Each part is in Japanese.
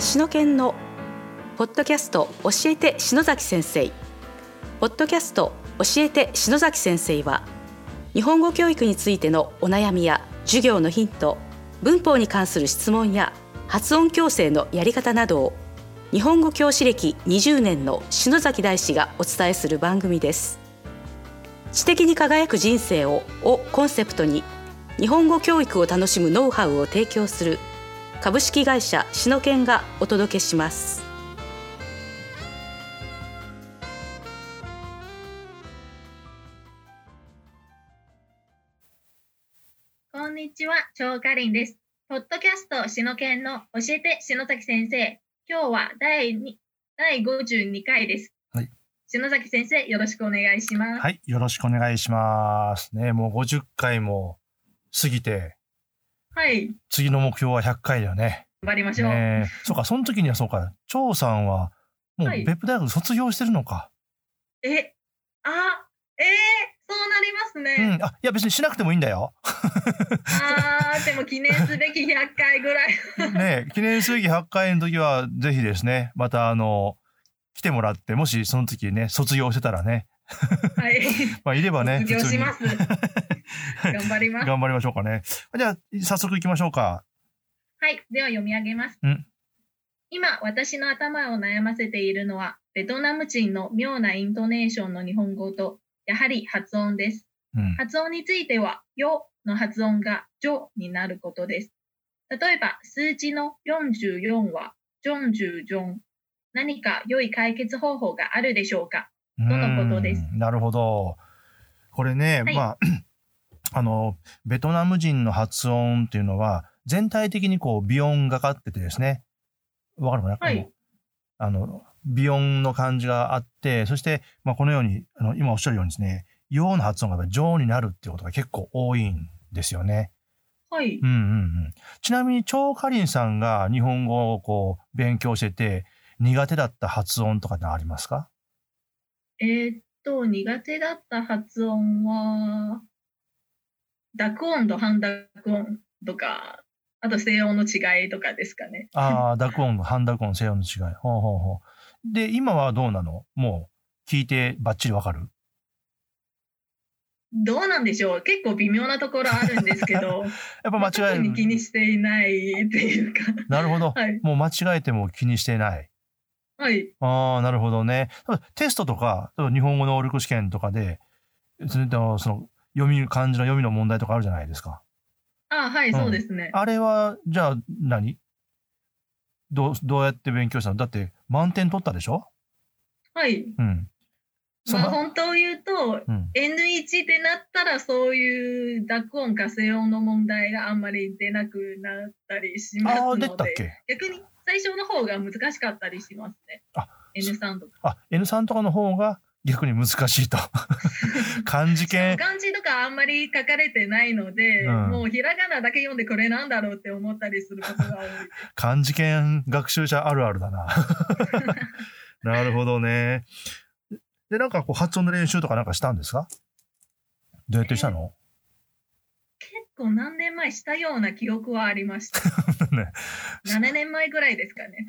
篠研のポッドキャスト教えて篠崎先生。ポッドキャスト教えて篠崎先生は日本語教育についてのお悩みや授業のヒント文法に関する質問や発音矯正のやり方などを日本語教師歴20年の篠崎大師がお伝えする番組です。知的に輝く人生ををコンセプトに日本語教育を楽しむノウハウを提供する株式会社シノケンがお届けしますこんにちは、張かりんです。ポッドキャストシノケンの教えて篠崎先生。今日は第二第52回です。はい。篠崎先生、よろしくお願いします。はい、よろしくお願いします。ね、もう50回も過ぎて、はい。次の目標は100回だよね。頑張りましょう。ねそうか、その時にはそうか、張さんは、もうはい別府大学卒業してるのか。え、あ、えー、そうなりますうね。ん、あ、いや別にしなくてもいいんだよ。あー、でも記念すべき100回ぐらい。ね、記念すべき100回の時は、ぜひですね、またあの、来てもらって、もしその時ね、卒業してたらね、はい。まあいればね、卒業します。頑張ります。頑張りましょうかね。じゃあ、早速行きましょうか。はい。では読み上げます。うん今、私の頭を悩ませているのは、ベトナム人の妙なイントネーションの日本語と、やはり発音です。うん。発音については、よの発音がジョになることです。例えば、数字の44は、ジョンジュジョン。何か良い解決方法があるでしょうか？とのことですうんなるほど。これね、はいまあ、あの、ベトナム人の発音っていうのは、全体的にこう、微音がかっててですね。わかるかな、はいあの、微音の感じがあって、そして、まあ、このように、あの、今おっしゃるようにですね、陽の発音がやっぱり上になるっていうことが結構多いんですよね。はい。うんうんうん。ちなみに、張かりんさんが日本語をこう、勉強してて、苦手だった発音とかってありますか？えーっと、苦手だった発音は、濁音と半濁音とか、あと声音の違いとかですかね。ああ、濁音、半濁音、静音の違い。ほうほうほう。で、今はどうなの？もう、聞いてバッチリわかる？どうなんでしょう？結構微妙なところあるんですけど、やっぱ間違え特に気る。にしていないっていうか。なるほど。はい。もう間違えても気にしてない。はい。ああ、なるほどね。テストとか、日本語能力試験とかで、その、読み、漢字の読みの問題とかあるじゃないですか。あはい、うんそうですね。あれは、じゃあ何、どう、どうやって勉強したの？だって、満点取ったでしょ？はい。うん。そまあ、の、本当を言うと、うん。N1 ってなったら、そういう濁音か声音の問題があんまり出なくなったりしますああ、ので、出たっけ？逆に最初の方が難しかったりしますね。あ N3 とか。あ、N3 とかの方が逆に難しいと。漢字系。漢字とかあんまり書かれてないので、うんもうひらがなだけ読んでこれなんだろうって思ったりすることが多い。漢字研学習者あるあるだな。なるほどね。で、なんかこう発音の練習とかなんかしたんですか？どうやってしたの、結構何年前したような記憶はありました。ね、7年前ぐらいですかね。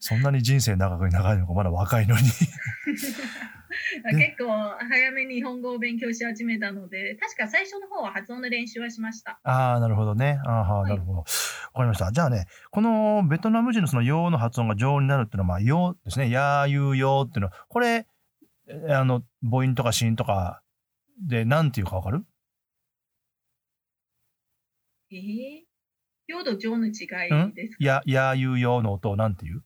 そんなに人生長く長いのかまだ若いのに。結構早めに日本語を勉強し始めたので、確か最初の方は発音の練習はしました。ああ、なるほどね。ああ、はいなるほど。わかりました。じゃあね、このベトナム人のその陽の発音が上になるっていうのは、まあ、陽ですね。やーゆうよーっていうのは、これ、えあの、母音とか子音とかで何ていうかわかる？えー、陽と上の違いですか、や、やーゆうよーの音をなんていう？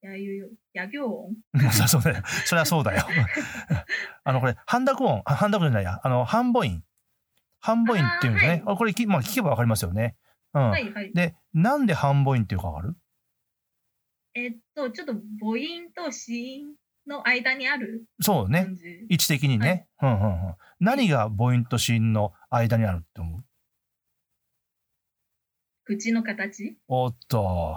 やゆよ、や行音 そうそうだよ。それはそうだよ。あの、これ、半濁音、あ半濁音じゃないや、あの、半母音。半母音っていうんですね。あこれき、まあ、聞けばわかりますよね。うん。はいはい。で、なんで半母音っていうかわかる？えっと、ちょっと母音と子音の間にあるそうね。位置的にね。うんうんうん。何が母音と子音の間にあるって思う？口の形？おっと。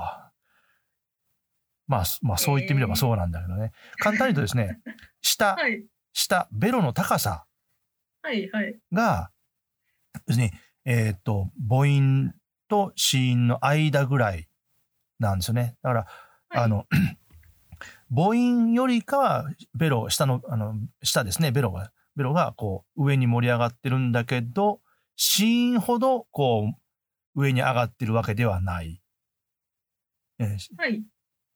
まあ、まあ、そう言ってみればそうなんだけどね。簡単に言うとですね、下、はい。下、ベロの高さ。が、要するに、えーっと、母音と子音の間ぐらいなんですよね。だから、はいあの、母音よりかは、ベロ、下の、あの、下ですね、ベロが、ベロがこう、上に盛り上がってるんだけど、子音ほど、こう、上に上がってるわけではない。えーはい。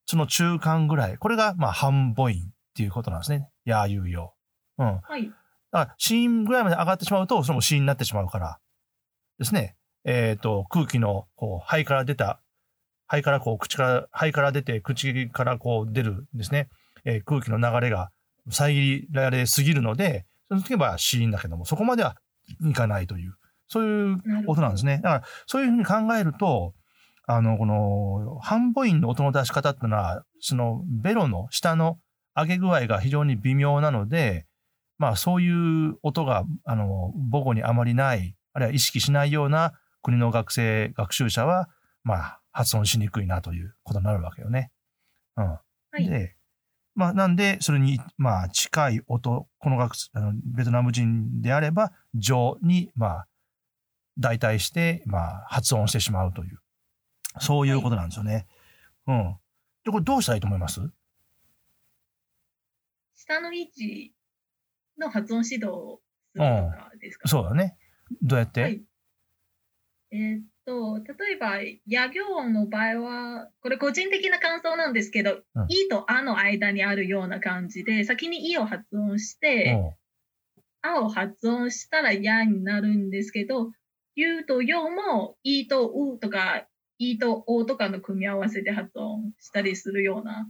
その中間ぐらい。これが、まあ、半母音っていうことなんですね。やーゆうよう。うん。はい。だから、子音ぐらいまで上がってしまうと、それも子音になってしまうから。ですね。えっ、と、空気の、こう、肺から出た、肺からこう、口から、肺から出て、口からこう出るですね。えー空気の流れが遮られすぎるので、その時は子音だけども、そこまではいかないという、そういうなるほど音なんですね。だから、そういうふうに考えると、あの、この、半母音の音の出し方っていうのは、その、ベロの下の上げ具合が非常に微妙なので、まあ、そういう音が、あの、母語にあまりない、あるいは意識しないような国の学生、学習者は、まあ、発音しにくいなということになるわけよね。うん。はい。で、まあ、なんで、それに、まあ、近い音、この学あのベトナム人であれば、上に、まあ、代替して、まあ、発音してしまうという、そういうことなんですよね。うん。で、これどうしたらいいと思います？下の位置の発音指導をするとかですか、そうだね。どうやって、はい。えーっと、例えば、野行音の場合は、これ個人的な感想なんですけど、うんいとあの間にあるような感じで、先にいを発音して、うんあを発音したらやになるんですけど、ゆとよも、いとうとか、いとおとかの組み合わせで発音したりするような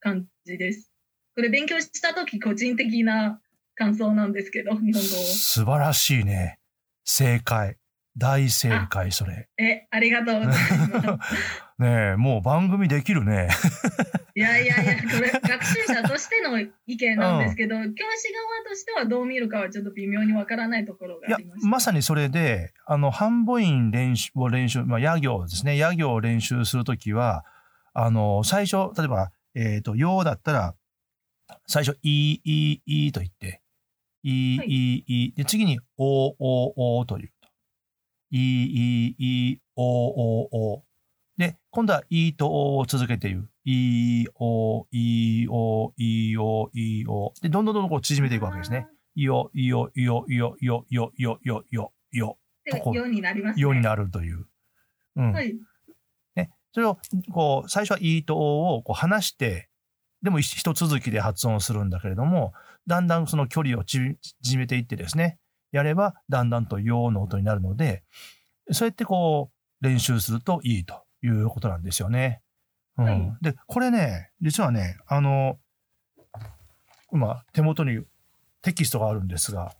感じです。これ勉強したとき個人的な感想なんですけど、日本語を。素晴らしいね。正解。大正解、それ。え、ありがとうございます。ねえ、もう番組できるね。いやいやいや、これ学習者としての意見なんですけど、教師側としてはどう見るかはちょっと微妙にわからないところがありまし、た。まさにそれで、あの、半母音練習を練習、まあ、野行ですね。野行を練習するときは、あの、最初、例えば、えっ、と、よだったら、最初、いい、いい、いいと言って、いい、はいいい、いい。で、次に、お、お、おと言うと。いい、いお、お、お。で、今度は、いいとおを続けて言う。いい、お、いい、お、いい、お、いい、お。で、どんどんどんどんこう縮めていくわけですね。いいよ、いいよ、いいよ、いいよ、いいよ、いいよ、いいよ、いいよ、いいよ、いいよ、ようになります、ね。ようになるという。うん。はい。ね。それを、こう、最初は、いいとおをこう離して、でも一一続きで発音するんだけれども、だんだんその距離を縮縮めていってですね、やれば、だんだんとよの音になるので、そうやってこう、練習するといいということなんですよね。うん。はいで、これね、実はね、あの、今、手元にテキストがあるんですが、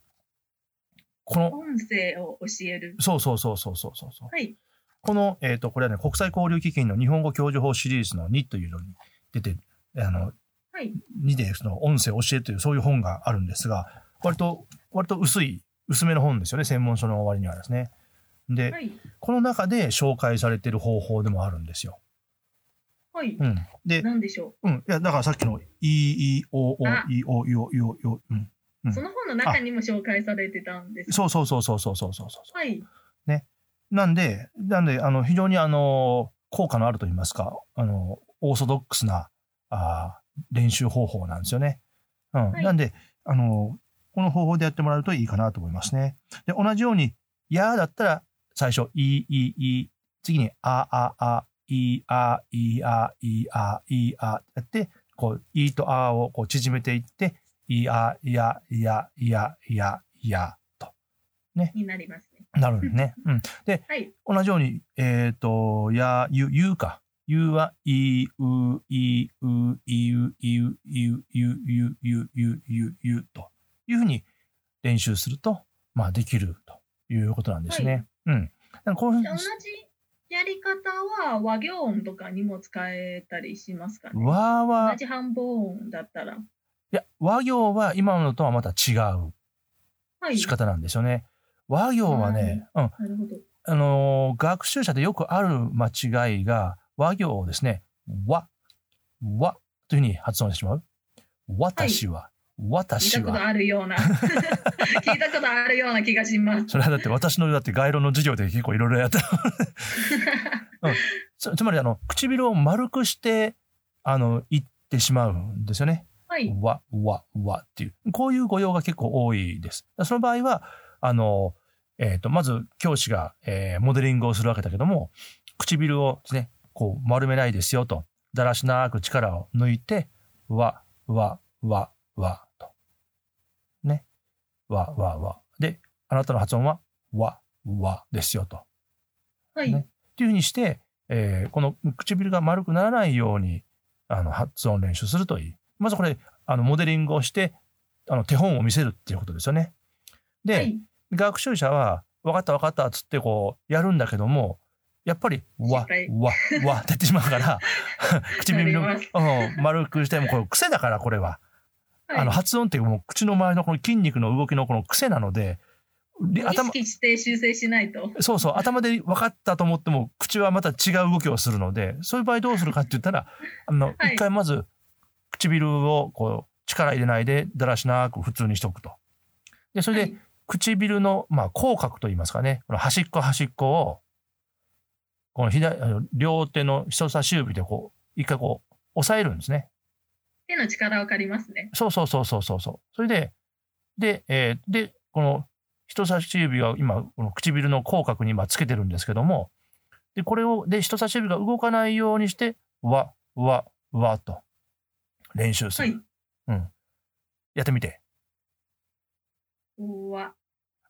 この、音声を教える。そうそうそうそうそうそうそう。はい。この、えっ、と、これはね、国際交流基金の日本語教授法シリーズの2というのに出て、あの、はい。2でその音声を教えるというそういう本があるんですが、割と、割と薄い、薄めの本ですよね専門書の終わりにはですね。で、はい、この中で紹介されてる方法でもあるんですよ。はい。うん、で、なんでしょう？うん。いや、だからさっきの E、E、O、O、E、O、E、O、E、O、その本の中にも紹介されてたんですそうそうそうそうそうそうそうはい。ね。なんで、なんで、あの、非常にあの、効果のあると言いますか、あの、オーソドックスな、あ練習方法なんですよね。うん。はい、なんで、あの、この方法でやってもらうといいかなと思いますね。で、同じように、やーだったら、最初、い、い、い、次に、あ、あ、あ、い、あ、い、あ、い、あ、い、あ、やって、こう、いとあをこう縮めていって、い、あ、いや、いや、いや、いや、いや、とになりますね。なるんですね。うん。はい。同じように、えっ、と、や、ゆ、ゆうか。ゆうは、い、う、い、う、い、う、い、う、い、う、ゆ、ゆ、ゆ、ゆ、ゆ、ゆ、というふうに練習すると、まあ、できるということなんですね。うん。だからこういうふうにじゃあ同じやり方は和行音とかにも使えたりしますかね？和は同、じ半母音だったら。いや、和行は今のとはまた違うはい。仕方なんですよね。和行はね、うん、なるほど。あのー学習者でよくある間違いが、和行をですね、わ、わというふうに発音してしまう。私は、聞い私たことは。あるような。聞いたことあるような気がします。それはだって私のだって概論の授業で結構いろいろやった。うんつつまりあの唇を丸くしてあの言ってしまうんですよね。はい。わ、わ、わっていう。こういう語用が結構多いです。その場合は、あの、えっ、と、まず教師が、えーモデリングをするわけだけども、唇をですね、こう丸めないですよと、だらしなく力を抜いて、わ、わ、わ、わ。わ、わ、わ。で、あなたの発音は、わ、わですよと。はい。ねっていうふうにして、えーこの唇が丸くならないようにあの発音練習するといい。まずこれあのモデリングをしてあの手本を見せるっていうことですよね。で、はい。学習者は分かった分かったっつってこうやるんだけどもやっぱりわわわって言ってしまうから 唇の、なりうん、丸くしてもこれ癖だからこれは。あの発音ってもう口の周りのこの筋肉の動きのこの癖なので頭識して修正しないと。そうそう、頭で分かったと思っても、口はまた違う動きをするので、そういう場合どうするかって言ったら、あの、はい一回まず、唇をこう、力入れないで、だらしなく普通にしとくと。で、それで、はい唇の、まあ、口角と言いますかね、この端っこ端っこを、この左、両手の人差し指でこう、一回こう、押さえるんですね。手の力を借りますね。そうそうそうそうそうそう。それで、で、えーで、この人差し指が今、この唇の口角に今つけてるんですけども、で、これを、で、人差し指が動かないようにして、わ、わ、わと練習する。はい。うん。やってみて。うわ。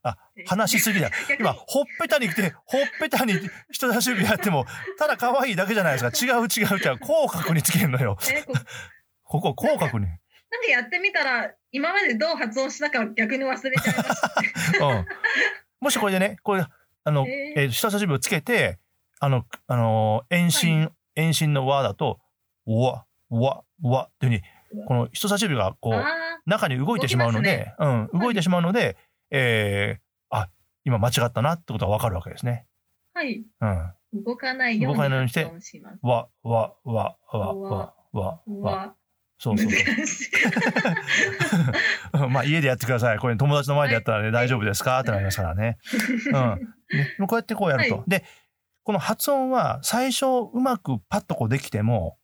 あ、話しすぎだ。今、ほっぺたに来て、ほっぺたに 人差し指やっても、ただ可愛いだけじゃないですか。違う違う違う。口角につけるのよ。えこここ、口角に。なんかやってみたら、今までどう発音したか逆に忘れちゃいました。うん。もしこれでね、これ、あの、ええー人差し指をつけて、あの、あのー遠心、遠心の和だと、わ、わ、わっていうふうに、この人差し指がこう、あ中に動いてしまうので、うん、動いてしまうので、えーあ、今間違ったなってことがわかるわけですね。あ、はい。うん。動かないように動かないようにして。わ、わ、わ、わ、わ、わわ、うわ。わ。そうそうそう。まあ家でやってください。これ友達の前でやったらね、大丈夫ですか？ってなりますからね。うん。ね、こうやってこうやると。はいで、この発音は最初うまくパッとこうできても、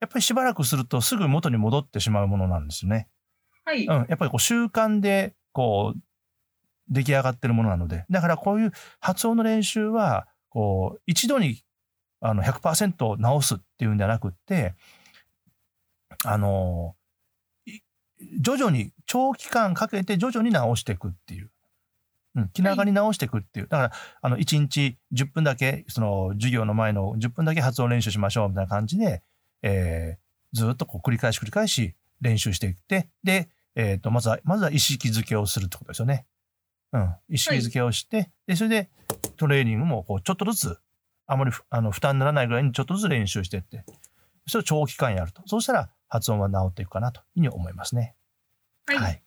やっぱりしばらくするとすぐ元に戻ってしまうものなんですよね。はい。うん。やっぱりこう習慣でこう出来上がってるものなので。だからこういう発音の練習は、こう一度にあの100%直すっていうんではなくって、あの、い徐々に長期間かけて徐々に直していくっていう。うん、気長に直していくっていう。だから、あの、1日10分だけ、その、授業の前の10分だけ発音練習しましょうみたいな感じで、えーずっとこう繰り返し繰り返し練習していって、で、えっ、と、まずは、まずは意識づけをするってことですよね。うん。意識づけをして、で、それでトレーニングも、こう、ちょっとずつ、あまりふあの負担にならないぐらいにちょっとずつ練習していって、それを長期間やると。そうしたら発音は治っていくかなというふうに思いますね。はい。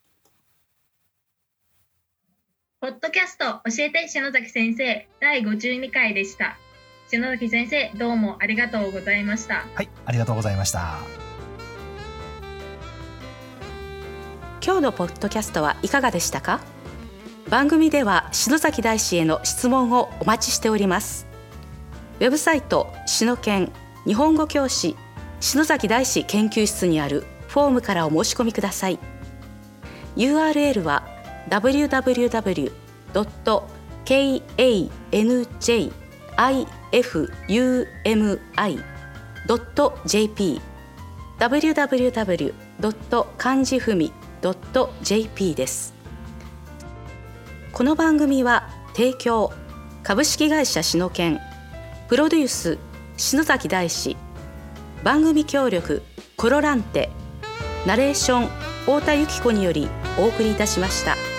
ポッドキャスト教えて篠崎先生第52回でした。篠崎先生どうもありがとうございました。はい。ありがとうございました。今日のポッドキャストはいかがでしたか？番組では篠崎大師への質問をお待ちしておりますウェブサイト篠研日本語教師篠崎大師研究室にあるフォームからお申し込みください URL は www.kanjifumi.jp www. 漢字ふみ .jp ですこの番組は提供株式会社篠研プロデュース篠崎大師番組協力コロランテナレーション太田由紀子によりお送りいたしました。